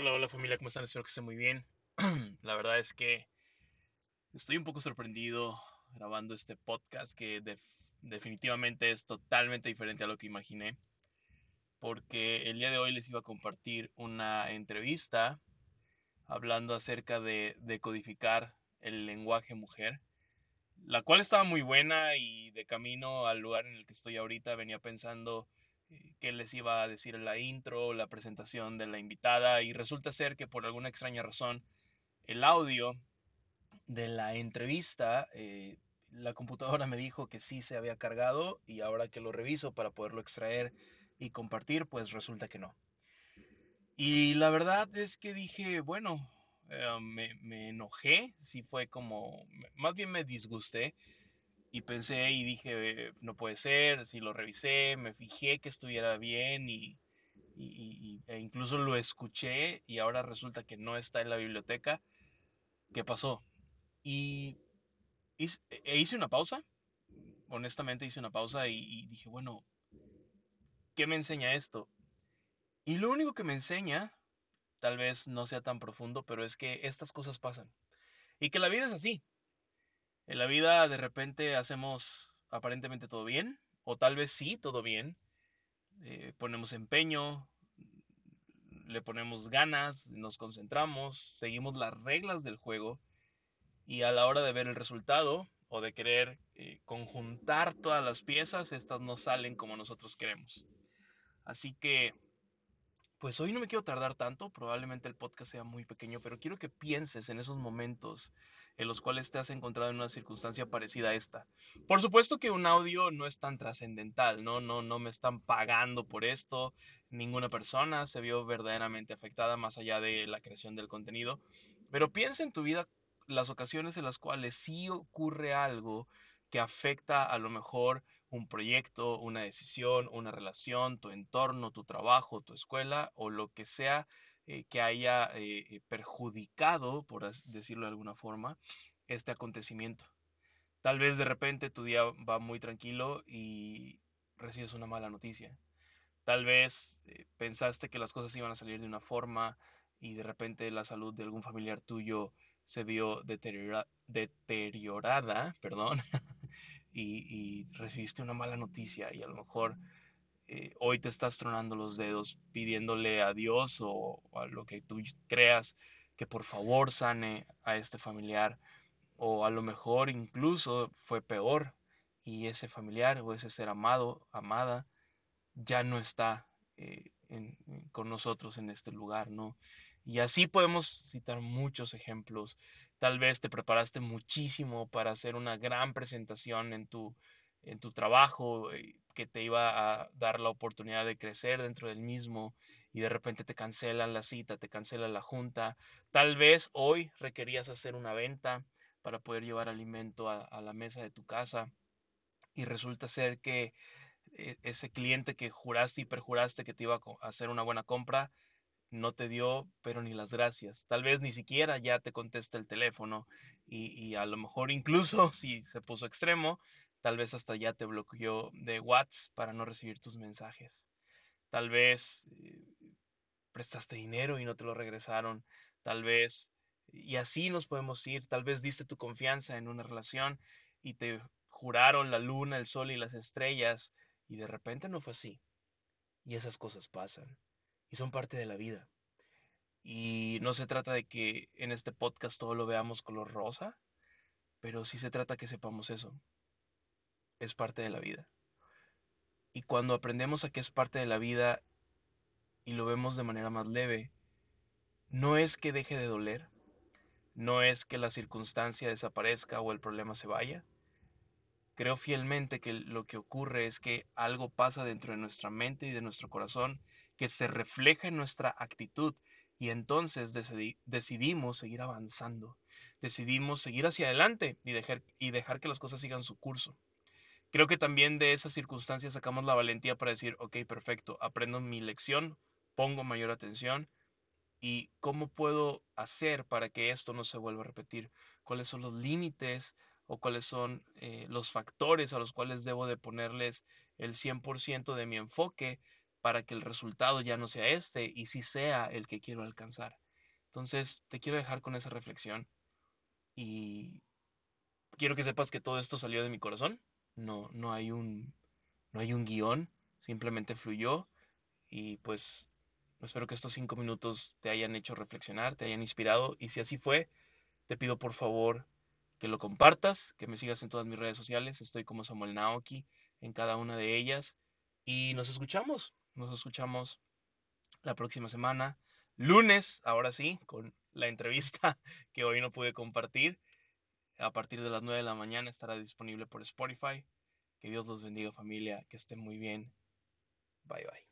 Hola, hola familia, ¿cómo están? Espero que estén muy bien. La verdad es que estoy un poco sorprendido grabando este podcast que definitivamente es totalmente diferente a lo que imaginé. Porque el día de hoy les iba a compartir una entrevista hablando acerca de, de codificar el lenguaje mujer, la cual estaba muy buena y de camino al lugar en el que estoy ahorita venía pensando que les iba a decir la intro, la presentación de la invitada y resulta ser que por alguna extraña razón el audio de la entrevista, eh, la computadora me dijo que sí se había cargado y ahora que lo reviso para poderlo extraer y compartir, pues resulta que no. Y la verdad es que dije, bueno, eh, me, me, enojé, sí fue como, más bien me disgusté y pensé y dije, no puede ser, si lo revisé, me fijé que estuviera bien y, e incluso lo escuché y ahora resulta que no está en la biblioteca. ¿Qué pasó? Y hice, e hice una pausa, honestamente hice una pausa y, y dije, bueno, ¿qué me enseña esto? Y lo único que me enseña, tal vez no sea tan profundo, pero es que estas cosas pasan. Y que la vida es así. En la vida de repente hacemos aparentemente todo bien, o tal vez sí, todo bien. Eh, ponemos empeño, le ponemos ganas, nos concentramos, seguimos las reglas del juego y a la hora de ver el resultado o de querer eh, conjuntar todas las piezas, estas no salen como nosotros queremos. Así que pues hoy no me quiero tardar tanto, probablemente el podcast sea muy pequeño, pero quiero que pienses en esos momentos en los cuales te has encontrado en una circunstancia parecida a esta. Por supuesto que un audio no es tan trascendental, ¿no? No, no me están pagando por esto, ninguna persona se vio verdaderamente afectada más allá de la creación del contenido, pero piensa en tu vida las ocasiones en las cuales sí ocurre algo que afecta a lo mejor un proyecto, una decisión, una relación, tu entorno, tu trabajo, tu escuela o lo que sea eh, que haya eh, eh, perjudicado, por decirlo de alguna forma, este acontecimiento. Tal vez de repente tu día va muy tranquilo y recibes una mala noticia. Tal vez pensaste que las cosas iban a salir de una forma y de repente la salud de algún familiar tuyo se vio deteriorada, perdón, y, recibiste una mala noticia y a lo mejor eh, hoy te estás tronando los dedos pidiéndole a Dios o, a lo que tú creas que por favor sane a este familiar o a lo mejor incluso fue peor y ese familiar o ese ser amado, amada, ya no está eh, con nosotros en este lugar, ¿no? Y así podemos citar muchos ejemplos. Tal vez te preparaste muchísimo para hacer una gran presentación en tu, en tu trabajo eh, que te iba a dar la oportunidad de crecer dentro del mismo y de repente te cancelan la cita, te cancelan la junta. Tal vez hoy requerías hacer una venta para poder llevar alimento a, a la mesa de tu casa y resulta ser que eh, ese cliente que juraste y perjuraste que te iba a hacer una buena compra, no te dio, pero ni las gracias. Tal vez ni siquiera ya te contesta el teléfono y, a lo mejor incluso si se puso extremo, tal vez hasta ya te bloqueó de WhatsApp para no recibir tus mensajes. Tal vez eh, prestaste dinero y no te lo regresaron. Tal vez, y así nos podemos ir, tal vez diste tu confianza en una relación y te juraron la luna, el sol y las estrellas y de repente no fue así. Y esas cosas pasan y son parte de la vida. Y no se trata de que en este podcast todo lo veamos color rosa, pero sí se trata que sepamos eso. Es parte de la vida. Y cuando aprendemos a que es parte de la vida y lo vemos de manera más leve, no es que deje de doler, no es que la circunstancia desaparezca o el problema se vaya. Creo fielmente que lo que ocurre es que algo pasa dentro de nuestra mente y de nuestro corazón que se refleja en nuestra actitud y entonces decidimos seguir avanzando, decidimos seguir hacia adelante y dejar, que las cosas sigan su curso. Creo que también de esas circunstancias sacamos la valentía para decir, ok, perfecto, aprendo mi lección, pongo mayor atención y cómo puedo hacer para que esto no se vuelva a repetir, cuáles son los límites o cuáles son eh, los factores a los cuales debo de ponerles el 100% de mi enfoque para que el resultado ya no sea este y sí sea el que quiero alcanzar. Entonces, te quiero dejar con esa reflexión y quiero que sepas que todo esto salió de mi corazón. No, no hay un, no hay un guion, simplemente fluyó y pues espero que estos cinco minutos te hayan hecho reflexionar, te hayan inspirado y si así fue, te pido por favor que lo compartas, que me sigas en todas mis redes sociales, estoy como Samuel Naoki en cada una de ellas y nos escuchamos, nos escuchamos la próxima semana, lunes, ahora sí, con la entrevista que hoy no pude compartir. A partir de las 9 de la mañana estará disponible por Spotify. Que Dios los bendiga familia, que estén muy bien. Bye bye.